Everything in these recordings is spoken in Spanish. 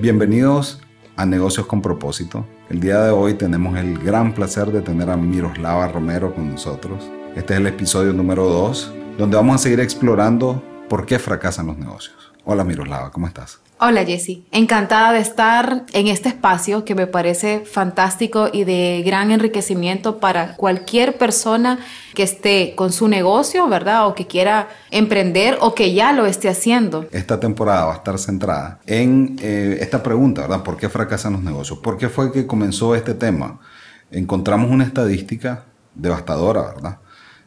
Bienvenidos a Negocios con Propósito. El día de hoy tenemos el gran placer de tener a Miroslava Romero con nosotros. Este es el episodio número 2, donde vamos a seguir explorando por qué fracasan los negocios. Hola Miroslava, ¿cómo estás? Hola Jessie, encantada de estar en este espacio que me parece fantástico y de gran enriquecimiento para cualquier persona que esté con su negocio, ¿verdad? O que quiera emprender o que ya lo esté haciendo. Esta temporada va a estar centrada en eh, esta pregunta, ¿verdad? ¿Por qué fracasan los negocios? ¿Por qué fue que comenzó este tema? Encontramos una estadística devastadora, ¿verdad?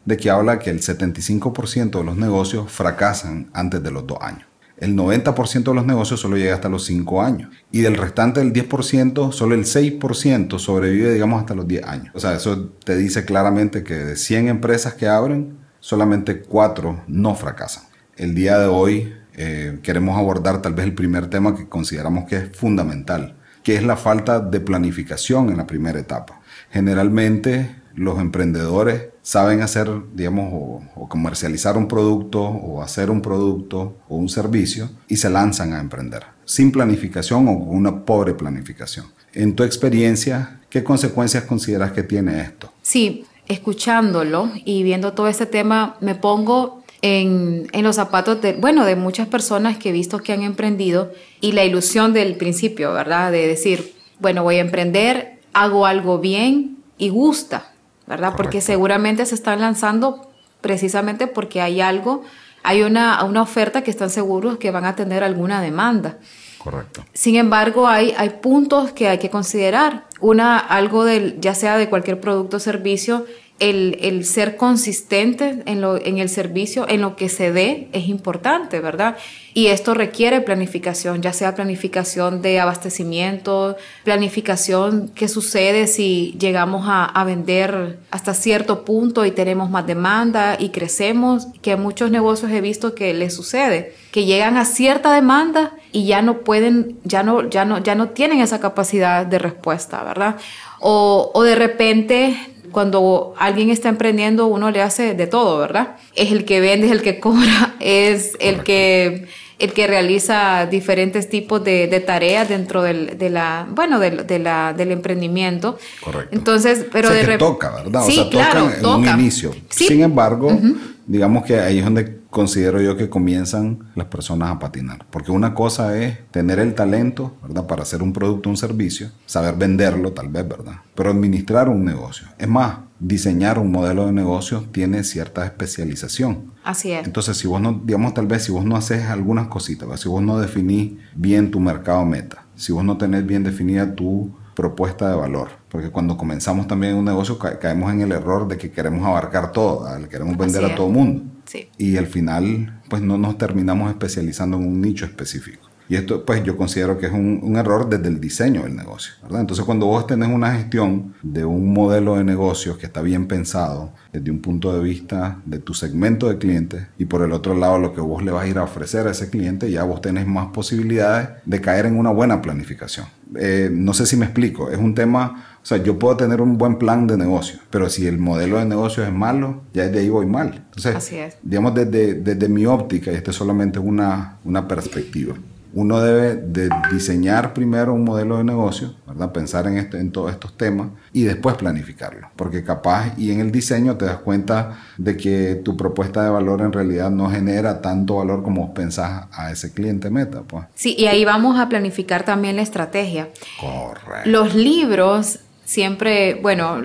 De que habla que el 75% de los negocios fracasan antes de los dos años el 90% de los negocios solo llega hasta los 5 años. Y del restante del 10%, solo el 6% sobrevive, digamos, hasta los 10 años. O sea, eso te dice claramente que de 100 empresas que abren, solamente 4 no fracasan. El día de hoy eh, queremos abordar tal vez el primer tema que consideramos que es fundamental, que es la falta de planificación en la primera etapa. Generalmente los emprendedores saben hacer, digamos, o, comercializar un producto o hacer un producto o un servicio y se lanzan a emprender, sin planificación o con una pobre planificación. En tu experiencia, ¿qué consecuencias consideras que tiene esto? Sí, escuchándolo y viendo todo este tema, me pongo en, los zapatos de, bueno, de muchas personas que he visto que han emprendido y la ilusión del principio, ¿verdad? De decir, bueno, voy a emprender, hago algo bien y gusta. ¿Verdad? Porque seguramente se están lanzando precisamente porque hay algo, hay una, una oferta que están seguros que van a tener alguna demanda. Correcto. Sin embargo, hay, hay puntos que hay que considerar. Una, algo del, ya sea de cualquier producto o servicio, el, ser consistente en, lo, en el servicio, en lo que se dé, es importante, ¿verdad? Y esto requiere planificación, ya sea planificación de abastecimiento, planificación qué sucede si llegamos a, vender hasta cierto punto y tenemos más demanda y crecemos, que a muchos negocios he visto que les sucede, que llegan a cierta demanda y ya no pueden, ya no, ya no, ya no tienen esa capacidad de respuesta, ¿verdad? O, o de repente cuando alguien está emprendiendo, uno le hace de todo, ¿verdad? Es el que vende, es el que cobra, es el que el que realiza diferentes tipos de, tareas dentro del, de la, bueno, de, la, del emprendimiento. Correcto. Entonces, pero de repente... toca, ¿verdad? Sí, o sea, claro, toca en un inicio. Sin embargo, digamos que ahí es donde considero yo que comienzan las personas a patinar. Porque una cosa es tener el talento, ¿verdad? Para hacer un producto, un servicio, saber venderlo tal vez, ¿verdad? Pero administrar un negocio. Es más, diseñar un modelo de negocio tiene cierta especialización. Así es. Entonces, si vos no, digamos, tal vez si vos no haces algunas cositas, si vos no definís bien tu mercado meta, si vos no tenés bien definida tu propuesta de valor. Porque cuando comenzamos también un negocio caemos en el error de que queremos abarcar todo, queremos vender a todo mundo. Sí. Y al final, pues no nos terminamos especializando en un nicho específico. Y esto, pues yo considero que es un, error desde el diseño del negocio, ¿verdad? Entonces, cuando vos tenés una gestión de un modelo de negocios que está bien pensado desde un punto de vista de tu segmento de clientes y por el otro lado lo que vos le vas a ir a ofrecer a ese cliente, ya vos tenés más posibilidades de caer en una buena planificación. Eh, no sé si me explico, es un tema, o sea, yo puedo tener un buen plan de negocio, pero si el modelo de negocio es malo, ya desde ahí voy mal. Entonces, Así es. digamos, desde, desde mi óptica, y esto es solamente una, una perspectiva uno debe de diseñar primero un modelo de negocio, ¿verdad? Pensar en, este, en todos estos temas y después planificarlo. Porque capaz y en el diseño te das cuenta de que tu propuesta de valor en realidad no genera tanto valor como pensás a ese cliente meta. Pues. Sí, y ahí vamos a planificar también la estrategia. Correcto. Los libros siempre, bueno,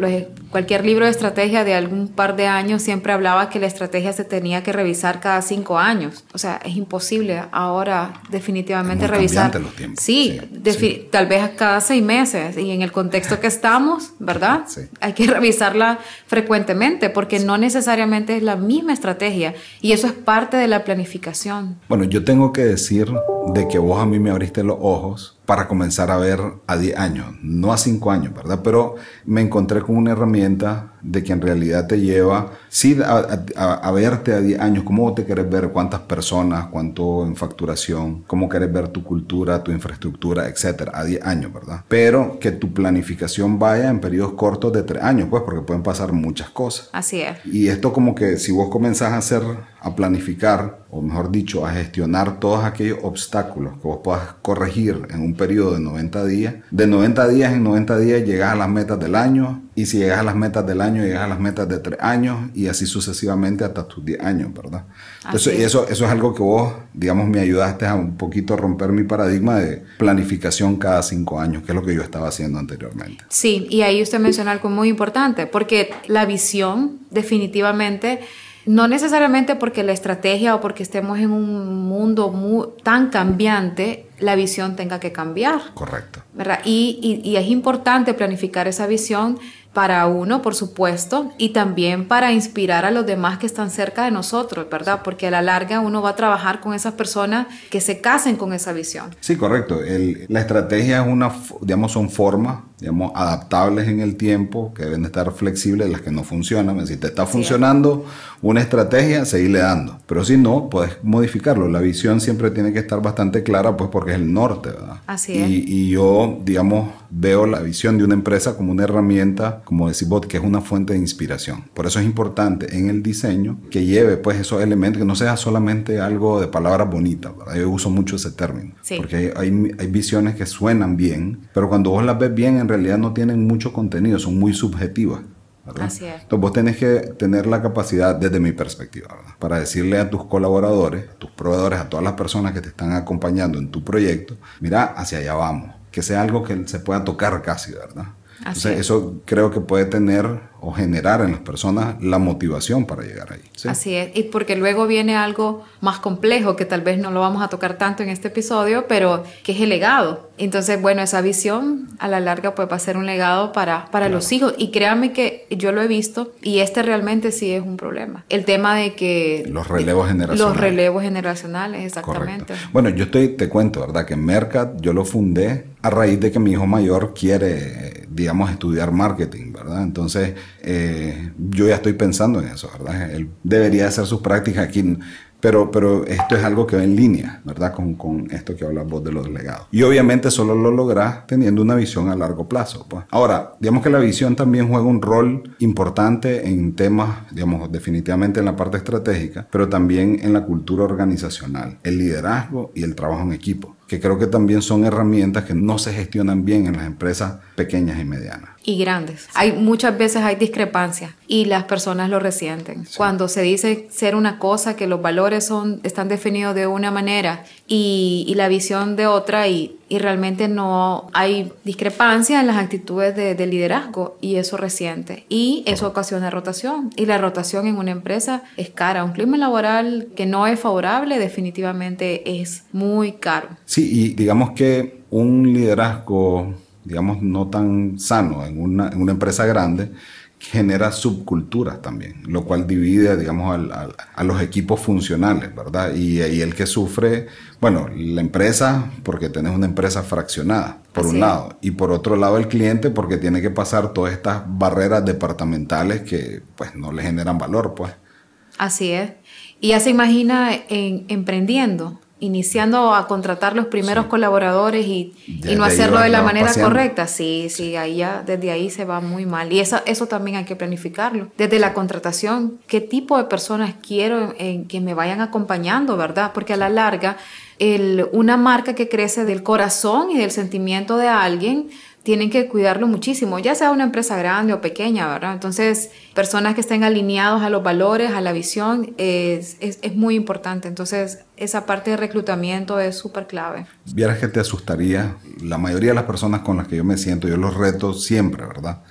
cualquier libro de estrategia de algún par de años siempre hablaba que la estrategia se tenía que revisar cada cinco años. O sea, es imposible ahora definitivamente revisar. Los tiempos. Sí, tal vez cada seis meses. Y en el contexto que estamos, ¿verdad? Sí. Hay que revisarla frecuentemente porque no necesariamente es la misma estrategia. Y eso es parte de la planificación. Bueno, yo tengo que decir de que vos a mí me abriste los ojos para comenzar a ver a 10 años, no a 5 años, ¿verdad? Pero me encontré con una herramienta de que en realidad te lleva, sí, a, verte a 10 años, cómo te quieres ver, cuántas personas, cuánto en facturación, cómo quieres ver tu cultura, tu infraestructura, etcétera, a 10 años, ¿verdad? Pero que tu planificación vaya en periodos cortos de 3 años, pues, porque pueden pasar muchas cosas. Así es. Y esto como que si vos comenzás a hacer, a planificar o mejor dicho, a gestionar todos aquellos obstáculos que vos puedas corregir en un periodo de 90 días. De 90 días en 90 días llegas a las metas del año y si llegas a las metas del año, llegas a las metas de 3 años y así sucesivamente hasta tus 10 años, ¿verdad? Entonces, eso, eso es algo que vos, digamos, me ayudaste a un poquito romper mi paradigma de planificación cada 5 años, que es lo que yo estaba haciendo anteriormente. Sí, y ahí usted menciona algo muy importante, porque la visión definitivamente no necesariamente porque la estrategia o porque estemos en un mundo tan cambiante, la visión tenga que cambiar. Correcto. ¿verdad? Y, y, es importante planificar esa visión para uno, por supuesto, y también para inspirar a los demás que están cerca de nosotros, ¿verdad? Porque a la larga uno va a trabajar con esas personas que se casen con esa visión. Sí, correcto. la estrategia es una, digamos, son formas, digamos, adaptables en el tiempo, que deben estar flexibles, las que no funcionan. Si te está funcionando una estrategia, seguirle dando. Pero si no, puedes modificarlo. La visión siempre tiene que estar bastante clara, pues porque es el norte, ¿verdad? Así es. Y, y yo, digamos, veo la visión de una empresa como una herramienta, como decís vos, que es una fuente de inspiración. Por eso es importante en el diseño que lleve pues esos elementos, que no sea solamente algo de palabras bonitas. Yo uso mucho ese término. Porque hay, hay, visiones que suenan bien, pero cuando vos las ves bien en realidad no tienen mucho contenido, son muy subjetivas. Así es. Entonces vos tenés que tener la capacidad, desde mi perspectiva, para decirle a tus colaboradores, tus proveedores, a todas las personas que te están acompañando en tu proyecto, mira, hacia allá vamos que sea algo que se pueda tocar casi, ¿verdad? Entonces, eso creo que puede tener o generar en las personas la motivación para llegar ahí. Así es, y porque luego viene algo más complejo que tal vez no lo vamos a tocar tanto en este episodio, pero que es el legado. Entonces, bueno, esa visión a la larga pues va a ser un legado para, para los hijos. Y créanme que yo lo he visto y este realmente sí es un problema. El tema de que... Los relevos generacionales. Los relevos generacionales, exactamente. Bueno, yo estoy, te cuento, ¿verdad? Que Mercat yo lo fundé a raíz de que mi hijo mayor quiere, digamos, estudiar marketing, ¿verdad? Entonces, eh, yo ya estoy pensando en eso, ¿verdad? Él debería hacer sus prácticas aquí pero, pero esto es algo que va en línea, ¿verdad? Con, con esto que hablas vos de los legados. Y obviamente solo lo lográs teniendo una visión a largo plazo. Pues. Ahora, digamos que la visión también juega un rol importante en temas, digamos, definitivamente en la parte estratégica, pero también en la cultura organizacional, el liderazgo y el trabajo en equipo que creo que también son herramientas que no se gestionan bien en las empresas pequeñas y medianas. Y grandes. Hay muchas veces hay discrepancias y las personas lo resienten. Cuando se dice ser una cosa, que los valores son, están definidos de una manera y, y la visión de otra y, y, realmente no hay discrepancia en las actitudes de, de, liderazgo y eso resiente. Y eso ocasiona rotación. Y la rotación en una empresa es cara. Un clima laboral que no es favorable definitivamente es muy caro. Sí, y digamos que un liderazgo, digamos, no tan sano en una, en una empresa grande, genera subculturas también, lo cual divide, digamos, a los equipos funcionales, ¿verdad? Y, y, el que sufre, bueno, la empresa, porque tenés una empresa fraccionada, por un lado, y por otro lado el cliente, porque tiene que pasar todas estas barreras departamentales que, pues, no le generan valor, pues. Así es. Y ya se imagina en, emprendiendo, iniciando a contratar los primeros colaboradores y, y, no hacerlo de la manera correcta. Sí, sí, ahí ya, desde ahí se va muy mal. Y eso, eso también hay que planificarlo. Desde la contratación, ¿qué tipo de personas quiero en, que me vayan acompañando, verdad? Porque a la larga, el, una marca que crece del corazón y del sentimiento de alguien, tienen que cuidarlo muchísimo, ya sea una empresa grande o pequeña, ¿verdad? Entonces, personas que estén alineados a los valores, a la visión, es, es, es muy importante. Entonces, esa parte de reclutamiento es súper clave. Vieras que te asustaría, la mayoría de las personas con las que yo me siento, yo los reto siempre, ¿verdad?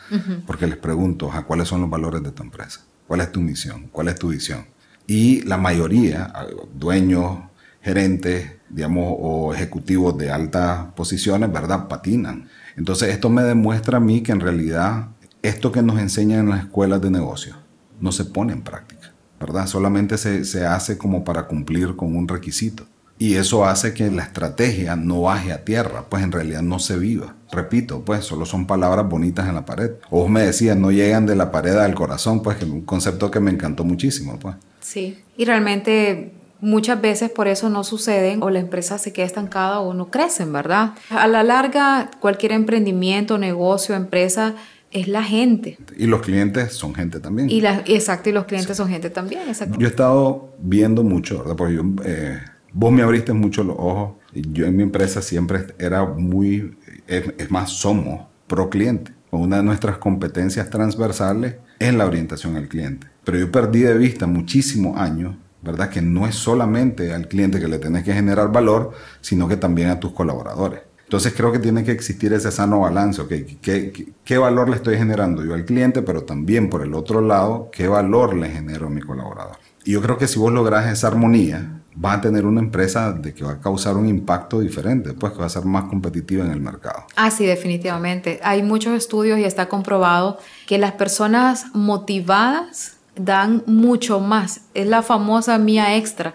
Porque les pregunto, ¿a cuáles son los valores de tu empresa? ¿Cuál es tu misión? ¿Cuál es tu visión? Y la mayoría, dueños, gerentes, digamos, o ejecutivos de altas posiciones, ¿verdad? Patinan entonces esto me demuestra a mí que en realidad esto que nos enseñan en las escuelas de negocio no se pone en práctica, ¿verdad? Solamente se, se hace como para cumplir con un requisito. Y eso hace que la estrategia no baje a tierra, pues en realidad no se viva. Repito, pues solo son palabras bonitas en la pared. O me decías, no llegan de la pared al corazón, pues que es un concepto que me encantó muchísimo, pues. Sí, y realmente Muchas veces por eso no suceden o la empresa se queda estancada o no crecen, ¿verdad? A la larga, cualquier emprendimiento, negocio, empresa es la gente. Y los clientes son gente también. Y la, exacto, y los clientes son gente también, exacto. Yo he estado viendo mucho, ¿verdad? Porque yo, eh, vos me abriste mucho los ojos. Yo en mi empresa siempre era muy, es, más, somos pro cliente. Una de nuestras competencias transversales es la orientación al cliente. Pero yo perdí de vista muchísimos años ¿verdad? Que no es solamente al cliente que le tienes que generar valor, sino que también a tus colaboradores. Entonces creo que tiene que existir ese sano balance, ¿okay? ¿Qué, qué, valor le estoy generando yo al cliente, pero también por el otro lado, qué valor le genero a mi colaborador? Y yo creo que si vos logras esa armonía, vas a tener una empresa de que va a causar un impacto diferente, pues que va a ser más competitiva en el mercado. Ah, sí, definitivamente. Hay muchos estudios y está comprobado que las personas motivadas dan mucho más. Es la famosa mía extra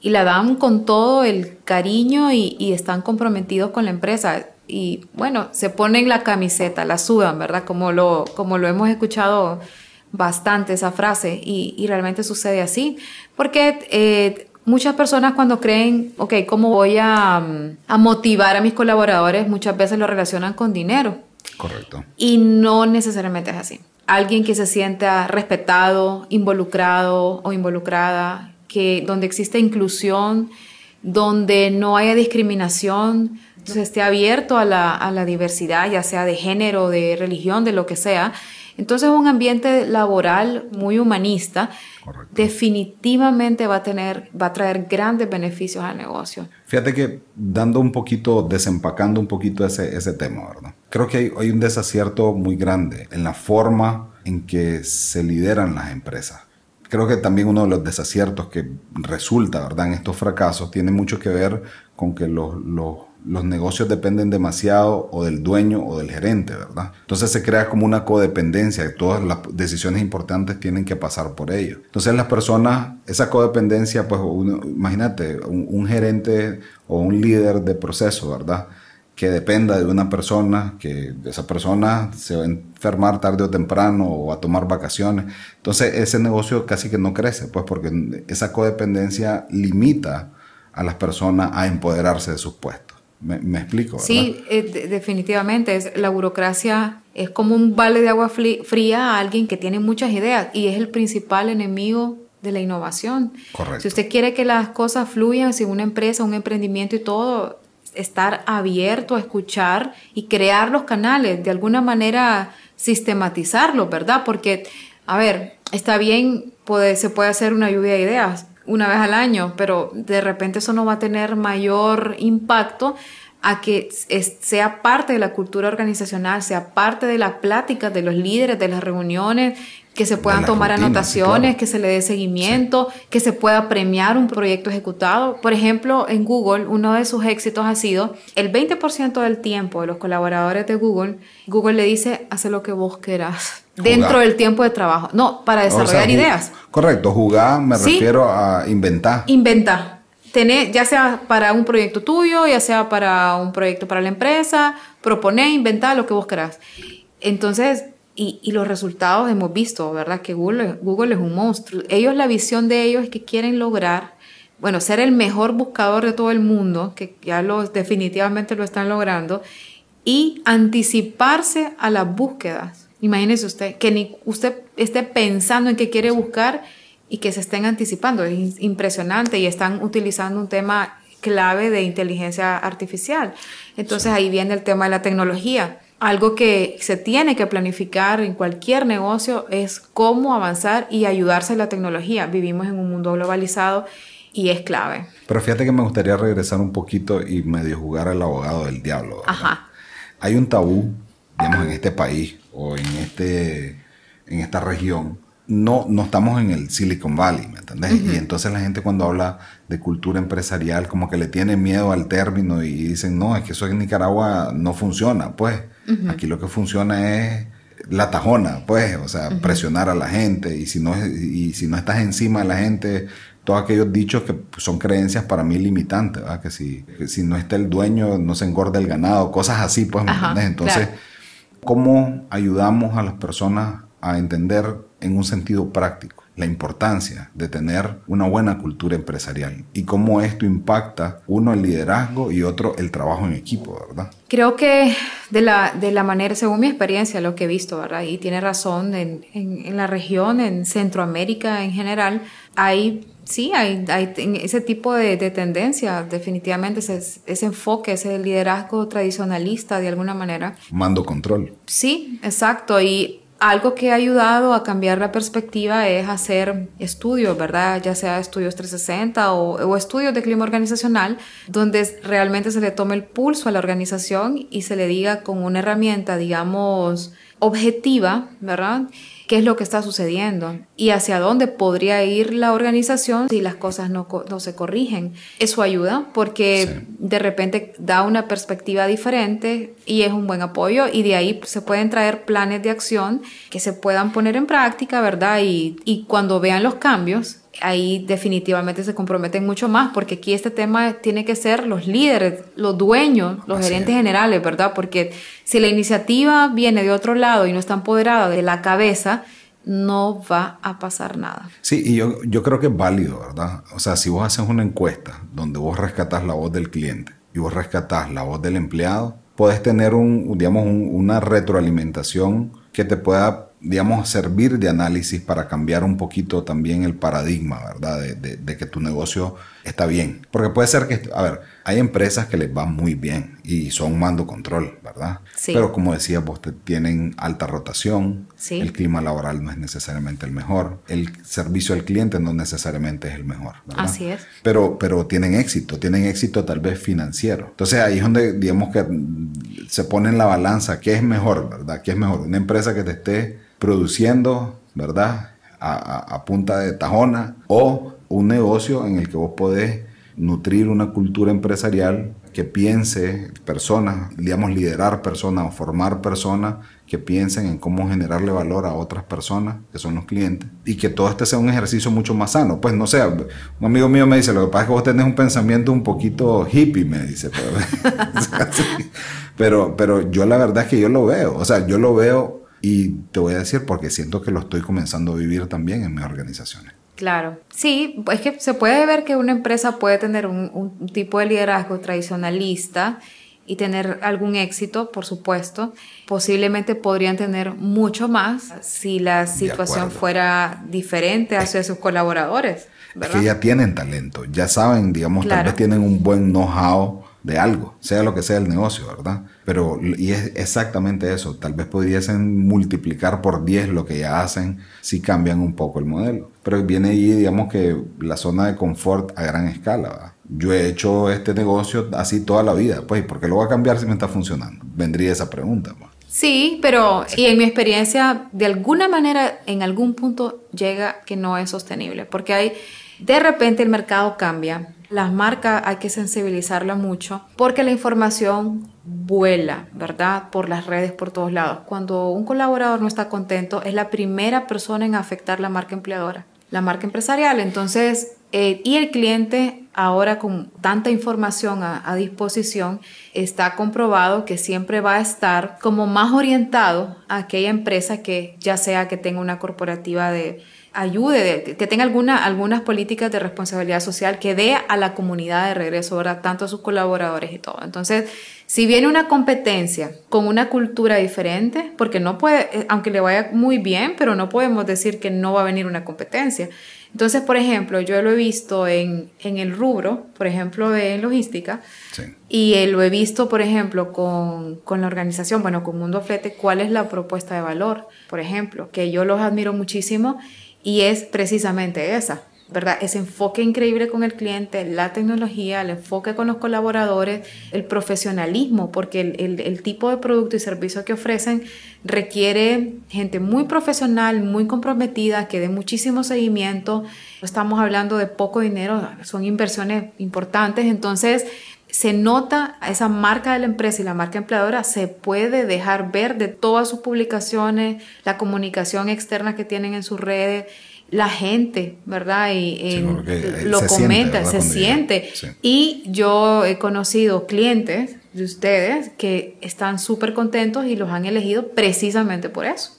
y la dan con todo el cariño y, están comprometidos con la empresa. Y bueno, se ponen la camiseta, la sudan, ¿verdad? Como lo, como lo hemos escuchado bastante esa frase y, realmente sucede así. Porque eh, muchas personas cuando creen, ok, ¿cómo voy a, a motivar a mis colaboradores? Muchas veces lo relacionan con dinero. Correcto. Y no necesariamente es así. Alguien que se sienta respetado, involucrado o involucrada, que, donde existe inclusión, donde no haya discriminación, se esté abierto a la, a la diversidad, ya sea de género, de religión, de lo que sea. Entonces un ambiente laboral muy humanista definitivamente va a tener, va a traer grandes beneficios al negocio. Fíjate que dando un poquito, desempacando un poquito ese, ese tema, ¿verdad? Creo que hay, hay un desacierto muy grande en la forma en que se lideran las empresas creo que también uno de los desaciertos que resulta, ¿verdad? En estos fracasos tiene mucho que ver con que los, los, los, negocios dependen demasiado o del dueño o del gerente, ¿verdad? Entonces se crea como una codependencia, todas las decisiones importantes tienen que pasar por ellos. Entonces las personas, esa codependencia, pues imagínate, un, un gerente o un líder de proceso, ¿verdad? que dependa de una persona, que esa persona se va a enfermar tarde o temprano o a tomar vacaciones. Entonces ese negocio casi que no crece, pues porque esa codependencia limita a las personas a empoderarse de sus puestos. ¿Me, explico? Sí, eh, definitivamente. Es, la burocracia es como un vale de agua fría a alguien que tiene muchas ideas y es el principal enemigo de la innovación. Correcto. Si usted quiere que las cosas fluyan, si una empresa, un emprendimiento y todo, estar abierto a escuchar y crear los canales, de alguna manera sistematizarlo, ¿verdad? Porque, a ver, está bien, puede, se puede hacer una lluvia de ideas una vez al año, pero de repente eso no va a tener mayor impacto a que sea parte de la cultura organizacional, sea parte de la plática de los líderes, de las reuniones, que se puedan tomar anotaciones, que se le dé seguimiento, que se pueda premiar un proyecto ejecutado. Por ejemplo, en Google, uno de sus éxitos ha sido el 20% del tiempo de los colaboradores de Google, Google le dice, hace lo que vos quieras dentro del tiempo de trabajo. No, para desarrollar ideas. Correcto, jugar me refiero a inventar. Inventar. Tener, ya sea para un proyecto tuyo, ya sea para un proyecto para la empresa, proponer, inventar lo que vos querás. Entonces, y, los resultados hemos visto, ¿verdad? Que Google, Google es un monstruo. Ellos, la visión de ellos es que quieren lograr, bueno, ser el mejor buscador de todo el mundo, que ya lo, definitivamente lo están logrando, y anticiparse a las búsquedas. Imagínese usted, que ni usted esté pensando en qué quiere buscar y que se estén anticipando. Es impresionante y están utilizando un tema clave de inteligencia artificial. Entonces ahí viene el tema de la tecnología algo que se tiene que planificar en cualquier negocio es cómo avanzar y ayudarse a la tecnología. Vivimos en un mundo globalizado y es clave. Pero fíjate que me gustaría regresar un poquito y medio jugar al abogado del diablo. Ajá. Hay un tabú, digamos, en este país o en, este, en esta región. No, no estamos en el Silicon Valley, ¿me entendés? Y entonces la gente cuando habla de cultura empresarial como que le tiene miedo al término y dicen, no, es que eso en Nicaragua no funciona. Pues Aquí lo que funciona es la tajona, pues, o sea, presionar a la gente y si, no, y si no estás encima de la gente, todos aquellos dichos que son creencias para mí limitantes, ¿verdad? Que si, si no está el dueño, no se engorda el ganado, cosas así, pues, ¿me entiendes? Entonces, ¿cómo ayudamos a las personas a entender en un sentido práctico la importancia de tener una buena cultura empresarial y cómo esto impacta uno el liderazgo y otro el trabajo en equipo, ¿verdad? Creo que de la, de la manera, según mi experiencia, lo que he visto, ¿verdad? Y tiene razón, en, en, la región, en Centroamérica en general, hay sí, hay, hay ese tipo de, de, tendencia, definitivamente, ese, ese, enfoque, ese liderazgo tradicionalista de alguna manera. Mando control. Sí, exacto. Y algo que ha ayudado a cambiar la perspectiva es hacer estudios, ¿verdad? Ya sea estudios 360 o, o, estudios de clima organizacional, donde realmente se le tome el pulso a la organización y se le diga con una herramienta, digamos, objetiva, ¿verdad? Qué es lo que está sucediendo y hacia dónde podría ir la organización si las cosas no, no se corrigen. Eso ayuda porque de repente da una perspectiva diferente y es un buen apoyo y de ahí se pueden traer planes de acción que se puedan poner en práctica, ¿verdad? Y, y cuando vean los cambios, ahí definitivamente se comprometen mucho más, porque aquí este tema tiene que ser los líderes, los dueños, los gerentes generales, ¿verdad? Porque si la iniciativa viene de otro lado y no está empoderada de la cabeza, no va a pasar nada. Sí, y yo, yo creo que es válido, ¿verdad? O sea, si vos haces una encuesta donde vos rescatás la voz del cliente y vos rescatás la voz del empleado, puedes tener un, digamos, una retroalimentación que te pueda digamos, servir de análisis para cambiar un poquito también el paradigma, ¿verdad? De, de, que tu negocio está bien. Porque puede ser que, a ver, hay empresas que les va muy bien y son mando control, ¿verdad? Sí. Pero como decía, vos tienen alta rotación, sí. el clima laboral no es necesariamente el mejor, el servicio al cliente no necesariamente es el mejor, ¿verdad? Así es. Pero, pero tienen éxito, tienen éxito tal vez financiero. Entonces ahí es donde, digamos que se pone en la balanza, ¿qué es mejor, verdad? ¿Qué es mejor? Una empresa que te esté produciendo, ¿verdad? A, punta de tajona o un negocio en el que vos podés nutrir una cultura empresarial que piense personas, digamos, liderar personas o formar personas que piensen en cómo generarle valor a otras personas, que son los clientes, y que todo este sea un ejercicio mucho más sano. Pues no sé, un amigo mío me dice, lo que pasa es que vos tenés un pensamiento un poquito hippie, me dice, pero, pero, pero yo la verdad es que yo lo veo, o sea, yo lo veo y te voy a decir porque siento que lo estoy comenzando a vivir también en mis organizaciones. Claro, sí, es que se puede ver que una empresa puede tener un, tipo de liderazgo tradicionalista y tener algún éxito, por supuesto. Posiblemente podrían tener mucho más si la situación fuera diferente hacia sus colaboradores. Es que ya tienen talento, ya saben, digamos, tal vez tienen un buen know-how de algo, sea lo que sea el negocio, ¿verdad? Pero, y es exactamente eso, tal vez pudiesen multiplicar por 10 lo que ya hacen si cambian un poco el modelo. Pero viene ahí, digamos que la zona de confort a gran escala. Yo he hecho este negocio así toda la vida, pues, ¿por qué lo voy a cambiar si me está funcionando? Vendría esa pregunta. ¿verdad? Sí, pero y en mi experiencia, de alguna manera, en algún punto llega que no es sostenible, porque hay, de repente el mercado cambia, las marcas hay que sensibilizarla mucho porque la información vuela, ¿verdad? Por las redes, por todos lados. Cuando un colaborador no está contento, es la primera persona en afectar la marca empleadora, la marca empresarial. Entonces, eh, y el cliente ahora con tanta información a, disposición, está comprobado que siempre va a estar como más orientado a aquella empresa que ya sea que tenga una corporativa de ayude, que tenga alguna, algunas políticas de responsabilidad social, que dé a la comunidad de regreso, ¿verdad? Tanto a sus colaboradores y todo. Entonces, si viene una competencia con una cultura diferente, porque no puede, eh, aunque le vaya muy bien, pero no podemos decir que no va a venir una competencia. Entonces, por ejemplo, yo lo he visto en, en el rubro, por ejemplo, de logística, y eh, lo he visto, por ejemplo, con, con, la organización, bueno, con Mundo Flete, cuál es la propuesta de valor, por ejemplo, que yo los admiro muchísimo y es precisamente esa, ¿verdad? Ese enfoque increíble con el cliente, la tecnología, el enfoque con los colaboradores, el profesionalismo, porque el, el, tipo de producto y servicio que ofrecen requiere gente muy profesional, muy comprometida, que dé muchísimo seguimiento. Estamos hablando de poco dinero, son inversiones importantes, entonces se nota esa marca de la empresa y la marca empleadora se puede dejar ver de todas sus publicaciones, la comunicación externa que tienen en sus redes, la gente, ¿verdad? Y, lo comenta, se siente. Y yo he conocido clientes de ustedes que están súper contentos y los han elegido precisamente por eso.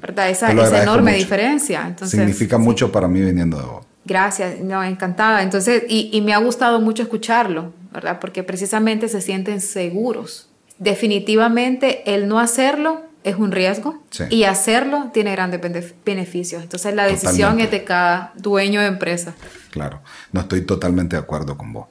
¿verdad? Esa, esa enorme diferencia. Entonces, Significa mucho para mí viniendo de vos. Gracias, no, encantada. Entonces, y, y me ha gustado mucho escucharlo, ¿verdad? Porque precisamente se sienten seguros. Definitivamente el no hacerlo es un riesgo y hacerlo tiene grandes beneficios. Entonces la decisión es de cada dueño de empresa. Claro, no estoy totalmente de acuerdo con vos.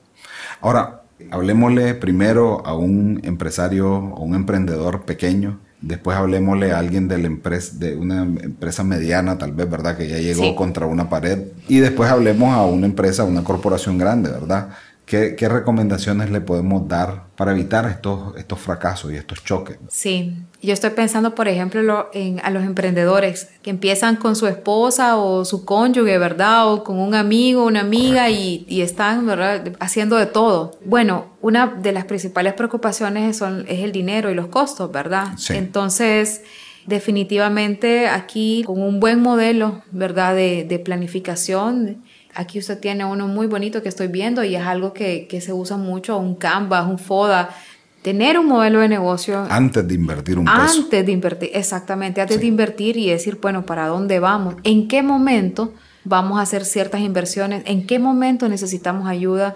Ahora, hablemosle primero a un empresario o un emprendedor pequeño, después hablemosle a alguien de, la empresa, de una empresa mediana, tal vez, ¿verdad? Que ya llegó contra una pared, y después hablemos a una empresa, una corporación grande, ¿verdad? ¿Qué, recomendaciones le podemos dar para evitar estos, estos fracasos y estos choques? Sí, yo estoy pensando, por ejemplo, en, a los emprendedores que empiezan con su esposa o su cónyuge, ¿verdad? O con un amigo, una amiga y, y, están, ¿verdad? Haciendo de todo. Bueno, una de las principales preocupaciones son, es el dinero y los costos, ¿verdad? Sí. Entonces, definitivamente aquí con un buen modelo, ¿verdad? De, de planificación Aquí usted tiene uno muy bonito que estoy viendo y es algo que, se usa mucho, un Canvas, un FODA. Tener un modelo de negocio. Antes de invertir un antes Antes de invertir, exactamente, antes de invertir y decir, bueno, ¿para dónde vamos? ¿En qué momento vamos a hacer ciertas inversiones? ¿En qué momento necesitamos ayuda?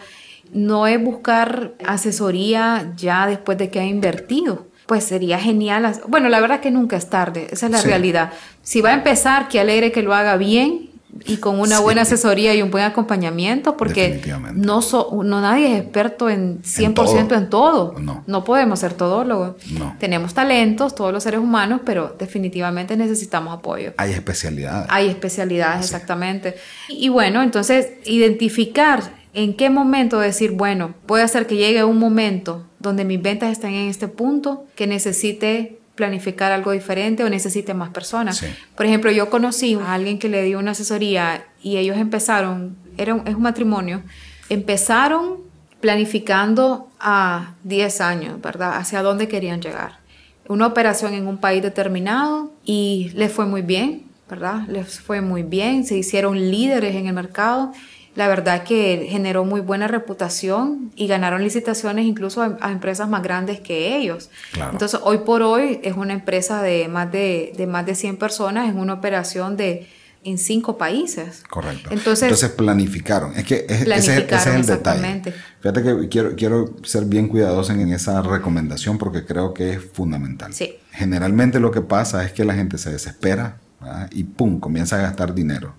No es buscar asesoría ya después de que ha invertido pues sería genial. Bueno, la verdad que nunca es tarde, esa es la realidad. Si va a empezar, que alegre que lo haga bien y con una buena asesoría y un buen acompañamiento, porque no, no nadie es experto en 100% en todo. No. podemos ser todólogos. Tenemos talentos, todos los seres humanos, pero definitivamente necesitamos apoyo. Hay especialidades. Hay especialidades, exactamente. Y, bueno, entonces identificar en qué momento decir, bueno, puede ser que llegue un momento donde mis ventas estén en este punto, que necesite planificar algo diferente o necesite más personas. Por ejemplo, yo conocí a alguien que le dio una asesoría y ellos empezaron, era un, es un matrimonio, empezaron planificando a 10 años, ¿verdad? Hacia dónde querían llegar. Una operación en un país determinado y les fue muy bien, ¿verdad? Les fue muy bien, se hicieron líderes en el mercado la verdad que generó muy buena reputación y ganaron licitaciones incluso a, empresas más grandes que ellos. Entonces, hoy por hoy es una empresa de más de, de más de 100 personas en una operación de en cinco países. Correcto. Entonces, planificaron. Es que ese, es el detalle. Fíjate que quiero, quiero ser bien cuidadoso en esa recomendación porque creo que es fundamental. Sí. Generalmente lo que pasa es que la gente se desespera y pum, comienza a gastar dinero.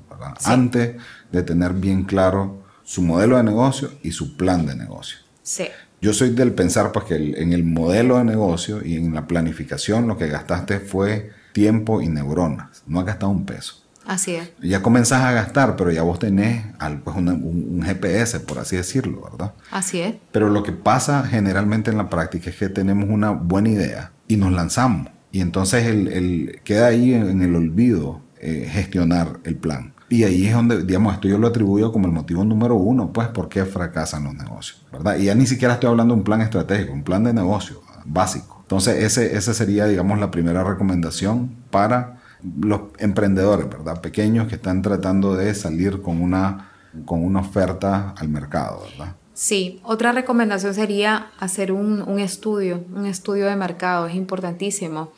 Antes de tener bien claro su modelo de negocio y su plan de negocio. Sí. Yo soy del pensar pues, que en el modelo de negocio y en la planificación lo que gastaste fue tiempo y neuronas. No has gastado un peso. Así es. Ya comenzás a gastar, pero ya vos tenés pues, un, un, GPS, por así decirlo, ¿verdad? Así es. Pero lo que pasa generalmente en la práctica es que tenemos una buena idea y nos lanzamos. Y entonces el, el queda ahí en, el olvido eh, gestionar el plan. Y ahí es donde, digamos, esto yo lo atribuyo como el motivo número uno, pues, por qué fracasan los negocios, ¿verdad? Y ya ni siquiera estoy hablando de un plan estratégico, un plan de negocio básico. Entonces, ese, ese sería, digamos, la primera recomendación para los emprendedores, ¿verdad? Pequeños que están tratando de salir con una, con una oferta al mercado, ¿verdad? Sí, otra recomendación sería hacer un, un estudio, un estudio de mercado, es importantísimo.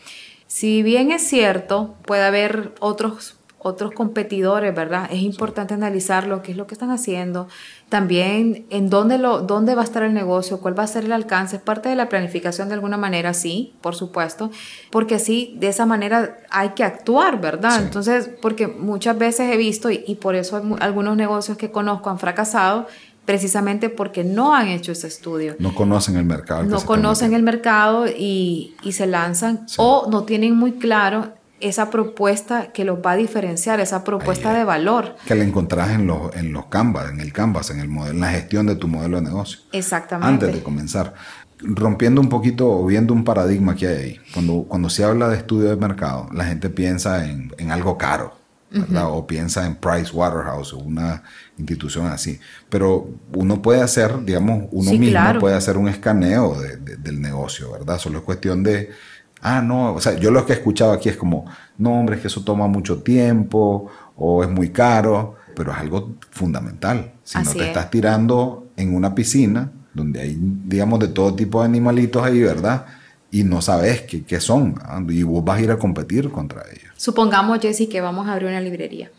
Si bien es cierto, puede haber otros otros competidores, ¿verdad? Es importante analizar lo que es lo que están haciendo, también en dónde, lo, dónde va a estar el negocio, cuál va a ser el alcance, es parte de la planificación de alguna manera, sí, por supuesto, porque así, de esa manera hay que actuar, ¿verdad? Entonces, porque muchas veces he visto, y, por eso algunos negocios que conozco han fracasado, precisamente porque no han hecho ese estudio. No conocen el mercado. No conocen el mercado y, y se lanzan o no tienen muy claro esa propuesta que los va a diferenciar, esa propuesta de valor. Que la encontrás en los, en los Canvas, en el Canvas, en, el modelo, en la gestión de tu modelo de negocio. Exactamente. Antes de comenzar. Rompiendo un poquito o viendo un paradigma que hay ahí. Cuando, cuando se habla de estudio de mercado, la gente piensa en, en algo caro. ¿verdad? O piensa en Price Waterhouse o una institución así. Pero uno puede hacer, digamos, uno mismo puede hacer un escaneo del negocio, ¿verdad? Solo es cuestión de, ah, no, o sea, yo lo que he escuchado aquí es como, no, hombre, es que eso toma mucho tiempo o es muy caro, pero es algo fundamental. Si no te estás tirando en una piscina donde hay, digamos, de todo tipo de animalitos ahí, ¿verdad? y no sabes qué, qué son y vos vas a ir a competir contra ellos. Supongamos, Jesse, que vamos a abrir una librería.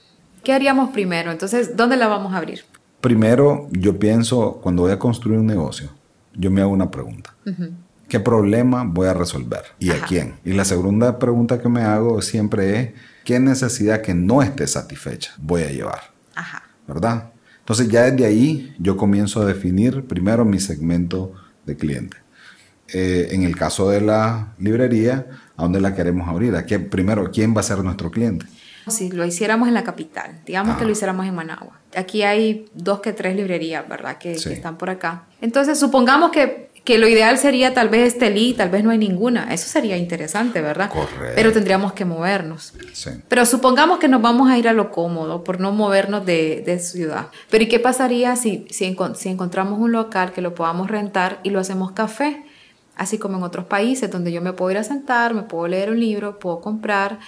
¿Qué haríamos primero? Entonces, ¿dónde la vamos a abrir? Primero, yo pienso, cuando voy a construir un negocio, yo me hago una pregunta. ¿Qué problema voy a resolver? ¿Y a quién? Y la segunda pregunta que me hago siempre es, ¿qué necesidad que no esté satisfecha voy a llevar? Ajá. ¿Verdad? Entonces ya desde ahí yo comienzo a definir primero mi segmento de cliente. Eh, en el caso de la librería, ¿a dónde la queremos abrir? ¿A qué, primero, ¿quién va a ser nuestro cliente? Si lo hiciéramos en la capital, digamos que lo hiciéramos en Managua. Aquí hay dos que tres librerías, ¿verdad? Que, que están por acá. Entonces, supongamos que, que, lo ideal sería tal vez Estelí, tal vez no hay ninguna. Eso sería interesante, ¿verdad? Correcto. Pero tendríamos que movernos. Sí. Pero supongamos que nos vamos a ir a lo cómodo por no movernos de, de ciudad. Pero ¿y qué pasaría si, si, si encontramos un local que lo podamos rentar y lo hacemos café? así como en otros países donde yo me puedo ir a sentar, me puedo leer un libro, puedo comprar.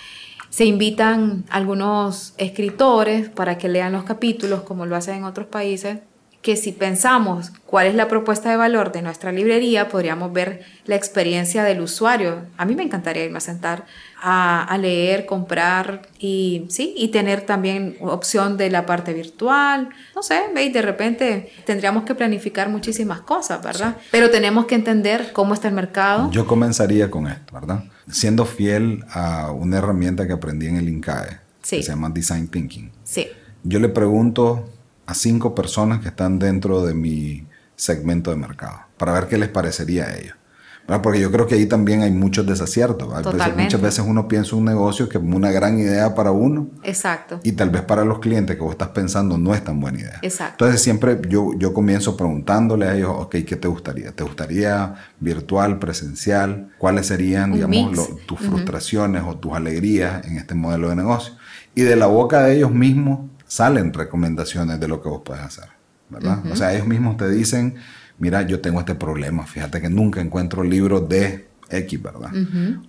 Se invitan algunos escritores para que lean los capítulos, como lo hacen en otros países, que si pensamos cuál es la propuesta de valor de nuestra librería, podríamos ver la experiencia del usuario. A mí me encantaría irme a sentar a, a, leer, comprar y sí, y tener también opción de la parte virtual. No sé, veis, de repente tendríamos que planificar muchísimas cosas, ¿verdad? Sí. Pero tenemos que entender cómo está el mercado. Yo comenzaría con esto, ¿verdad? Siendo fiel a una herramienta que aprendí en el INCAE, sí. que se llama Design Thinking. Sí. Yo le pregunto a cinco personas que están dentro de mi segmento de mercado para ver qué les parecería a ellos. ¿verdad? Porque yo creo que ahí también hay muchos desaciertos. Muchas veces uno piensa un negocio que es una gran idea para uno. Exacto. Y tal vez para los clientes que vos estás pensando no es tan buena idea. Exacto. Entonces siempre yo, yo comienzo preguntándole a ellos, ok, ¿qué te gustaría? ¿Te gustaría virtual, presencial? ¿Cuáles serían, Un digamos, lo, tus frustraciones o tus alegrías en este modelo de negocio? Y de la boca de ellos mismos salen recomendaciones de lo que vos puedes hacer, ¿verdad? O sea, ellos mismos te dicen, mira, yo tengo este problema, fíjate que nunca encuentro libros de X, ¿verdad?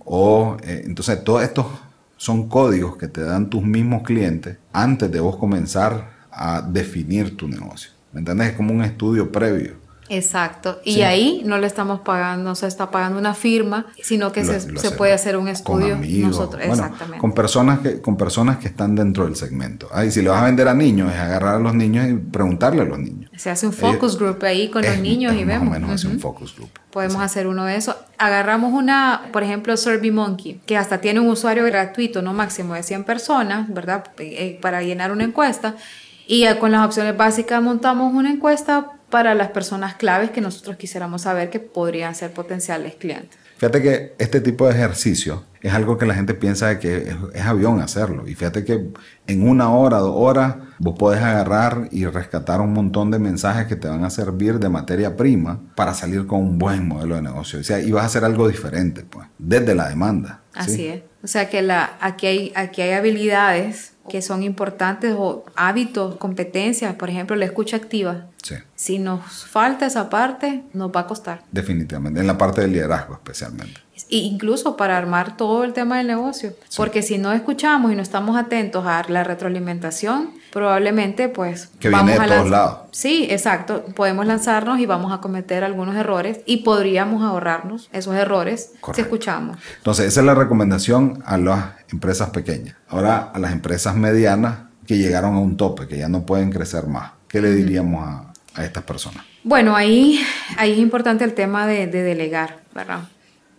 O, eh, entonces, todos estos son códigos que te dan tus mismos clientes antes de vos comenzar a definir tu negocio. ¿Me entiendes? Es como un estudio previo. Exacto. Y Sí. ahí no le estamos pagando, no se está pagando una firma, sino que Lo- se, lo se puede hacer un Con estudio amigos, nosotros. bueno, Exactamente. con personas que con personas que están dentro del segmento. Ahí si le vas a vender a niños es agarrar a los niños y preguntarle a los niños. Se hace un focus group ahí con los niños es y más vemos. o menos hacer un Ujú. focus group. Podemos hacer uno de esos. Agarramos una, por ejemplo, SurveyMonkey, que hasta tiene un usuario gratuito, no máximo de 100 personas, ¿verdad? Eh, para llenar una encuesta. Y eh, con las opciones básicas montamos una encuesta para las personas claves que nosotros quisiéramos saber que podrían ser potenciales clientes. Fíjate que este tipo de ejercicio es algo que la gente piensa de que es, es avión hacerlo. Y fíjate que en una hora, dos horas, vos podés agarrar y rescatar un montón de mensajes que te van a servir de materia prima para salir con un buen modelo de negocio. O sea, y vas a hacer algo diferente, pues, desde la demanda. Así ¿sí? es. O sea que la, aquí, hay, aquí hay habilidades que son importantes o hábitos, competencias, por ejemplo, la escucha activa. Sí, Si nos falta esa parte, nos va a costar. definitivamente. En la parte del liderazgo especialmente. E incluso para armar todo el tema del negocio. Porque si no escuchamos y no estamos atentos a la retroalimentación, probablemente pues Que viene de a todos lados. Sí, exacto. Podemos lanzarnos y vamos a cometer algunos errores y podríamos ahorrarnos esos errores si Correcto. escuchamos. Entonces, esa es la recomendación a las empresas pequeñas. Ahora, a las empresas medianas que llegaron a un tope, que ya no pueden crecer más. ¿Qué le diríamos a, a estas personas? Bueno, ahí, ahí es importante el tema de, de delegar, ¿verdad?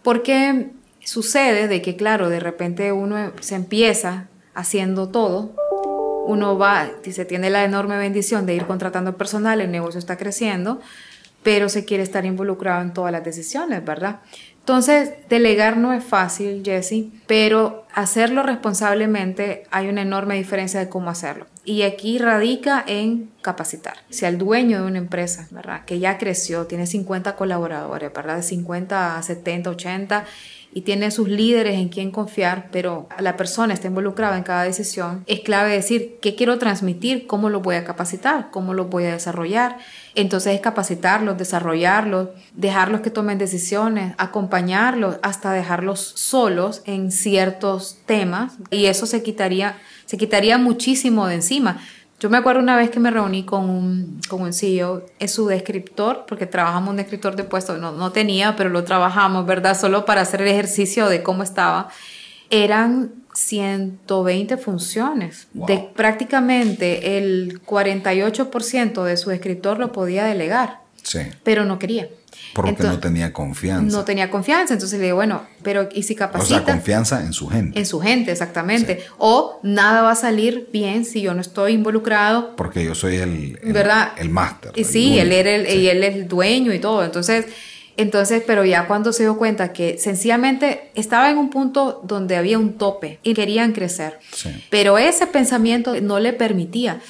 Porque sucede de que, claro, de repente uno se empieza haciendo todo, uno va, y se tiene la enorme bendición de ir contratando personal, el negocio está creciendo, pero se quiere estar involucrado en todas las decisiones, ¿verdad? Entonces, delegar no es fácil, Jesse, pero hacerlo responsablemente hay una enorme diferencia de cómo hacerlo. Y aquí radica en capacitar. Si al dueño de una empresa. Que ya creció, tiene 50 colaboradores, ¿verdad? De 50 a 70, 80 y tiene sus líderes en quien confiar, pero la persona está involucrada en cada decisión, es clave decir qué quiero transmitir, cómo lo voy a capacitar, cómo lo voy a desarrollar. Entonces es capacitarlos, desarrollarlos, dejarlos que tomen decisiones, acompañarlos, hasta dejarlos solos en ciertos temas y eso se quitaría, se quitaría muchísimo de encima. Yo me acuerdo una vez que me reuní con un, con un CEO, es su descriptor, porque trabajamos un descriptor de puesto, no, no tenía, pero lo trabajamos, ¿verdad? Solo para hacer el ejercicio de cómo estaba. Eran 120 funciones. De prácticamente el 48% de su escritor lo podía delegar. Sí. Pero no quería. Porque no tenía confianza. No tenía confianza. Entonces le digo, bueno, pero ¿y si capacita? O sea, confianza en su gente. En su gente, exactamente. O nada va a salir bien si yo no estoy involucrado. Porque yo soy el, el, ¿verdad? el máster. Y sí, él era el, y él es el dueño y todo. Entonces, entonces, pero ya cuando se dio cuenta que sencillamente estaba en un punto donde había un tope y querían crecer. Pero ese pensamiento no le permitía.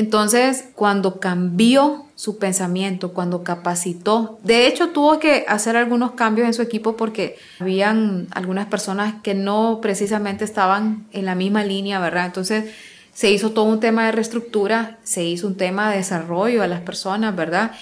Entonces, cuando cambió su pensamiento, cuando capacitó, de hecho tuvo que hacer algunos cambios en su equipo porque habían algunas personas que no precisamente estaban en la misma línea, ¿verdad? Entonces, se hizo todo un tema de reestructura, se hizo un tema de desarrollo a las personas, ¿verdad?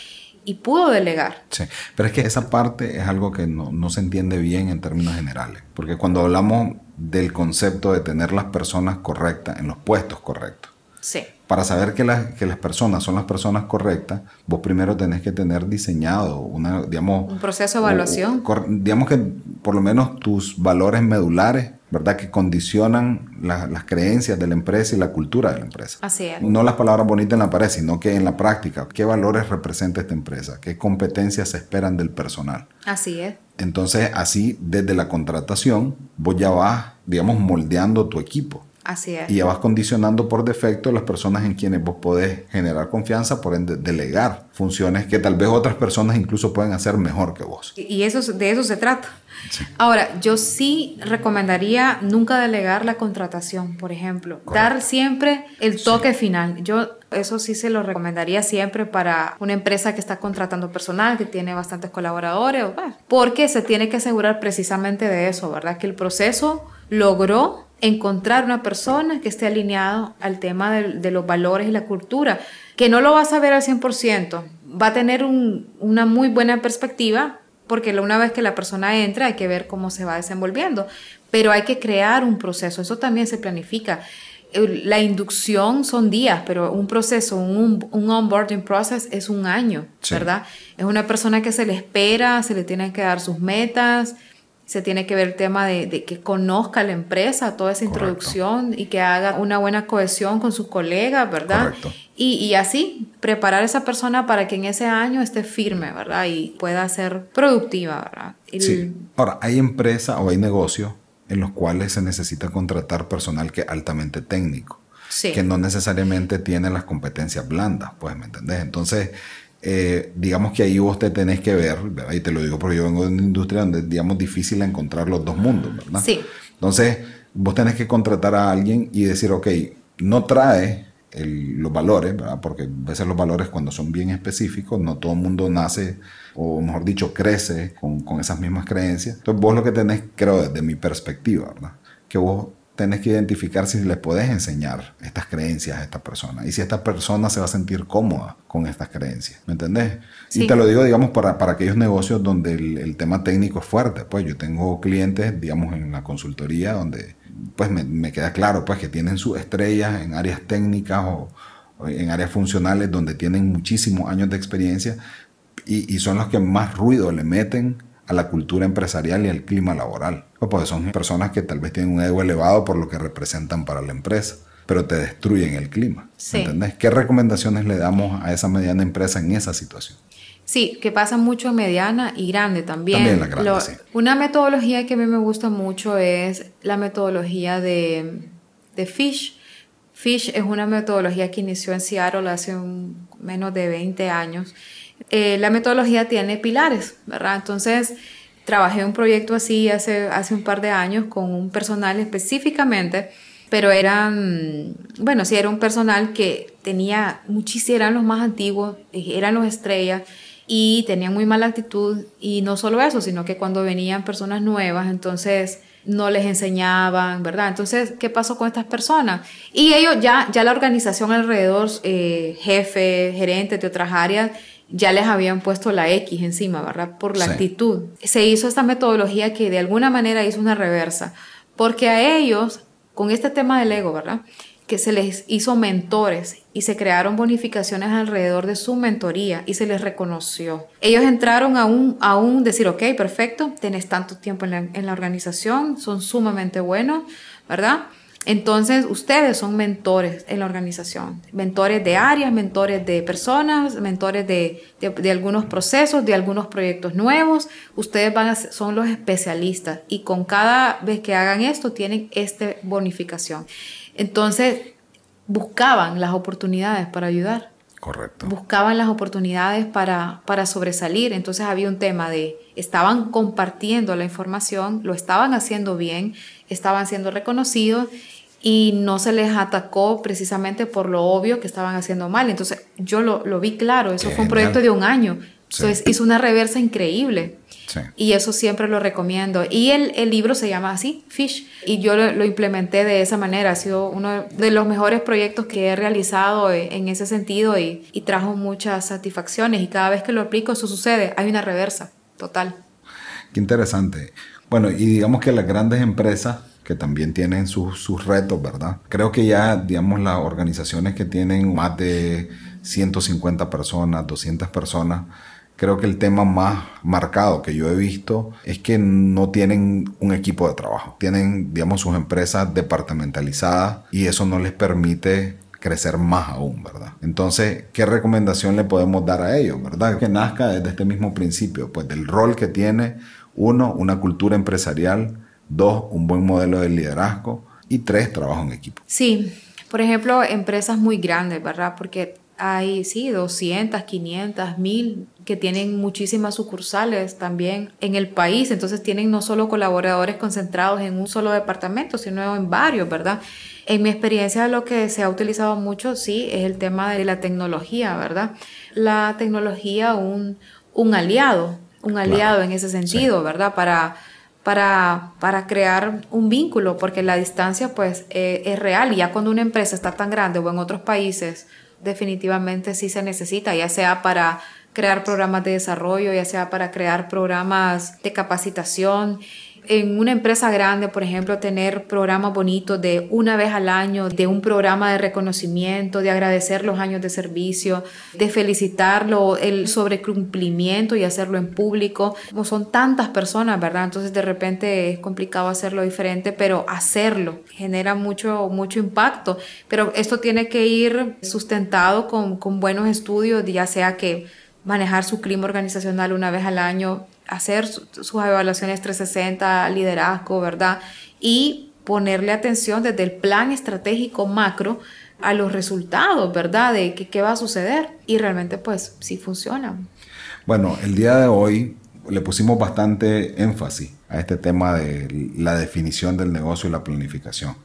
Y pudo delegar. Sí, pero es que esa parte es algo que no, no se entiende bien en términos generales, porque cuando hablamos del concepto de tener las personas correctas en los puestos correctos, Sí. Para saber que, que, las personas son las personas correctas, vos primero tenés que tener diseñado una, digamos... Un proceso de evaluación. digamos que por lo menos tus valores medulares, ¿verdad? Que condicionan las creencias de la empresa y la cultura de la empresa. Así es. No las palabras bonitas en la pared, sino que en la práctica, ¿qué valores representa esta empresa? ¿Qué competencias se esperan del personal? Así es. Entonces, así, desde la contratación, vos ya vas, digamos, moldeando tu equipo. Así es. Y ya vas condicionando por defecto las personas en quienes vos podés generar confianza, por ende delegar funciones que tal vez otras personas incluso pueden hacer mejor que vos. Y eso, de eso se trata. Ahora, yo sí recomendaría nunca delegar la contratación, por ejemplo. Dar siempre el toque final. Yo eso sí se lo recomendaría siempre para una empresa que está contratando personal, que tiene bastantes colaboradores, porque se tiene que asegurar precisamente de eso, ¿verdad? Que el proceso logró encontrar una persona que esté alineado al tema de, los valores y la cultura, que no lo va a saber al 100%, va a tener una muy buena perspectiva, porque una vez que la persona entra hay que ver cómo se va desenvolviendo, pero hay que crear un proceso, eso también se planifica. La inducción son días, pero un proceso, un, un onboarding process es un año, ¿verdad? Es una persona que se le espera, se le tienen que dar sus metas, se tiene que ver el tema de, que conozca la empresa, toda esa introducción y que haga una buena cohesión con sus colegas, ¿verdad? Y, y, así preparar a esa persona para que en ese año esté firme, ¿verdad? Y pueda ser productiva, ¿verdad? sí. Ahora, hay empresas o hay negocios en los cuales se necesita contratar personal que es altamente técnico. que no necesariamente tiene las competencias blandas, pues, ¿me entendés? Entonces, eh, digamos que ahí vos te tenés que ver, ¿verdad? y te lo digo porque yo vengo de una industria donde es, digamos, difícil encontrar los dos mundos, ¿verdad? Sí. Entonces, vos tenés que contratar a alguien y decir, ok, no trae los valores, ¿verdad? Porque a veces los valores cuando son bien específicos, no todo el mundo nace, o mejor dicho, crece con, con esas mismas creencias. Entonces, vos lo que tenés, creo, desde mi perspectiva, ¿verdad? Que vos tenés que identificar si les podés enseñar estas creencias a esta persona y si esta persona se va a sentir cómoda con estas creencias. ¿Me entendés? Y te lo digo, digamos, para, para aquellos negocios donde el, tema técnico es fuerte. Pues yo tengo clientes, digamos, en la consultoría donde pues me, me queda claro pues que tienen sus estrellas en áreas técnicas o, en áreas funcionales donde tienen muchísimos años de experiencia y, y son los que más ruido le meten a la cultura empresarial y al clima laboral. Pues son personas que tal vez tienen un ego elevado por lo que representan para la empresa, pero te destruyen el clima. ¿Entendés? ¿Qué recomendaciones le damos a esa mediana empresa en esa situación? Sí, que pasa mucho en mediana y grande también. También la grande, sí. Una metodología que a mí me gusta mucho es la metodología de, de Fish. Fish es una metodología que inició en Seattle hace menos de 20 años eh, la metodología tiene pilares, ¿verdad? Entonces, trabajé un proyecto así hace, hace un par de años con un personal específicamente, pero eran, bueno, sí, era un personal que tenía muchísimos, eran los más antiguos, eran los estrellas y tenían muy mala actitud y no solo eso, sino que cuando venían personas nuevas, entonces no les enseñaban, ¿verdad? Entonces, ¿qué pasó con estas personas? Y ellos ya, ya la organización alrededor, eh, jefe, gerente de otras áreas, ya les habían puesto la X encima, ¿verdad? Por la actitud. Se hizo esta metodología que de alguna manera hizo una reversa, porque a ellos, con este tema del ego, ¿verdad? que se les hizo mentores y se crearon bonificaciones alrededor de su mentoría y se les reconoció. Ellos entraron a un, a un decir, ok, perfecto, tenés tanto tiempo en la, en la organización, son sumamente buenos, ¿verdad? Entonces, ustedes son mentores en la organización, mentores de áreas, mentores de personas, mentores de, de, algunos procesos, de algunos proyectos nuevos. Ustedes van a, son los especialistas y con cada vez que hagan esto tienen esta bonificación. Entonces, buscaban las oportunidades para ayudar. Correcto. Buscaban las oportunidades para, para sobresalir. Entonces había un tema de, estaban compartiendo la información, lo estaban haciendo bien, estaban siendo reconocidos y no se les atacó precisamente por lo obvio que estaban haciendo mal. Entonces yo lo, lo vi claro, eso fue un proyecto de un año. Entonces hizo una reversa increíble. Y eso siempre lo recomiendo. Y el, el, libro se llama así, Fish. Y yo lo, implementé de esa manera. Ha sido uno de los mejores proyectos que he realizado en ese sentido y, y trajo muchas satisfacciones. Y cada vez que lo aplico, eso sucede. Hay una reversa total. Qué interesante. Bueno, y digamos que las grandes empresas que también tienen sus, sus retos, ¿verdad? Creo que ya, digamos, las organizaciones que tienen más de 150 personas, 200 personas, creo que el tema más marcado que yo he visto es que no tienen un equipo de trabajo. Tienen, digamos, sus empresas departamentalizadas y eso no les permite crecer más aún, ¿verdad? Entonces, ¿qué recomendación le podemos dar a ellos, verdad? Que nazca desde este mismo principio, pues del rol que tiene, uno, una cultura empresarial, dos, un buen modelo de liderazgo y tres, trabajo en equipo. Sí, por ejemplo, empresas muy grandes, ¿verdad? Porque hay, sí, 200, 500, 1000 que tienen muchísimas sucursales también en el país. Entonces tienen no solo colaboradores concentrados en un solo departamento, sino en varios, ¿verdad? En mi experiencia lo que se ha utilizado mucho, sí, es el tema de la tecnología, ¿verdad? La tecnología, un, un aliado, un aliado en ese sentido, ¿verdad? Para, para, para crear un vínculo, porque la distancia pues eh, es real. Y ya cuando una empresa está tan grande o en otros países definitivamente sí se necesita, ya sea para crear programas de desarrollo, ya sea para crear programas de capacitación en una empresa grande, por ejemplo, tener programas bonitos de una vez al año, de un programa de reconocimiento, de agradecer los años de servicio, de felicitarlo, el sobrecumplimiento y hacerlo en público. Como son tantas personas, ¿verdad? Entonces de repente es complicado hacerlo diferente, pero hacerlo genera mucho, mucho impacto. Pero esto tiene que ir sustentado con, con buenos estudios, ya sea que manejar su clima organizacional una vez al año hacer sus evaluaciones 360, liderazgo, ¿verdad? Y ponerle atención desde el plan estratégico macro a los resultados, ¿verdad? De qué va a suceder. Y realmente, pues, sí funciona. Bueno, el día de hoy le pusimos bastante énfasis a este tema de la definición del negocio y la planificación.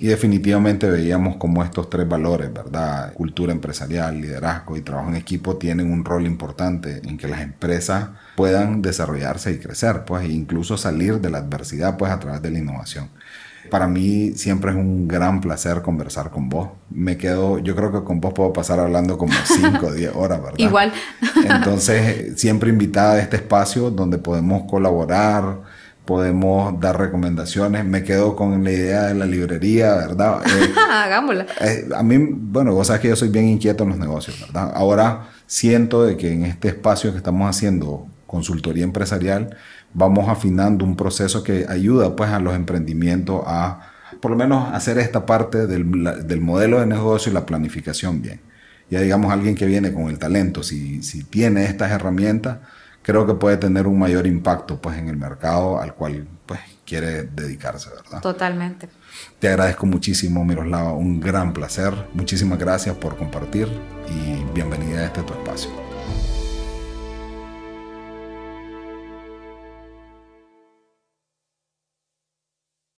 Y definitivamente veíamos como estos tres valores, ¿verdad? Cultura empresarial, liderazgo y trabajo en equipo tienen un rol importante en que las empresas puedan desarrollarse y crecer, pues, e incluso salir de la adversidad, pues, a través de la innovación. Para mí siempre es un gran placer conversar con vos. Me quedo, yo creo que con vos puedo pasar hablando como 5 o 10 horas, ¿verdad? Igual. Entonces, siempre invitada a este espacio donde podemos colaborar, podemos dar recomendaciones. Me quedo con la idea de la librería, ¿verdad? Eh, Hagámosla. Eh, a mí, bueno, vos sabes que yo soy bien inquieto en los negocios, ¿verdad? Ahora siento de que en este espacio que estamos haciendo consultoría empresarial, vamos afinando un proceso que ayuda pues a los emprendimientos a por lo menos hacer esta parte del, del modelo de negocio y la planificación bien. Ya digamos alguien que viene con el talento, si, si tiene estas herramientas, creo que puede tener un mayor impacto pues en el mercado al cual pues quiere dedicarse, ¿verdad? Totalmente. Te agradezco muchísimo, Miroslava, un gran placer. Muchísimas gracias por compartir y bienvenida a este tu espacio.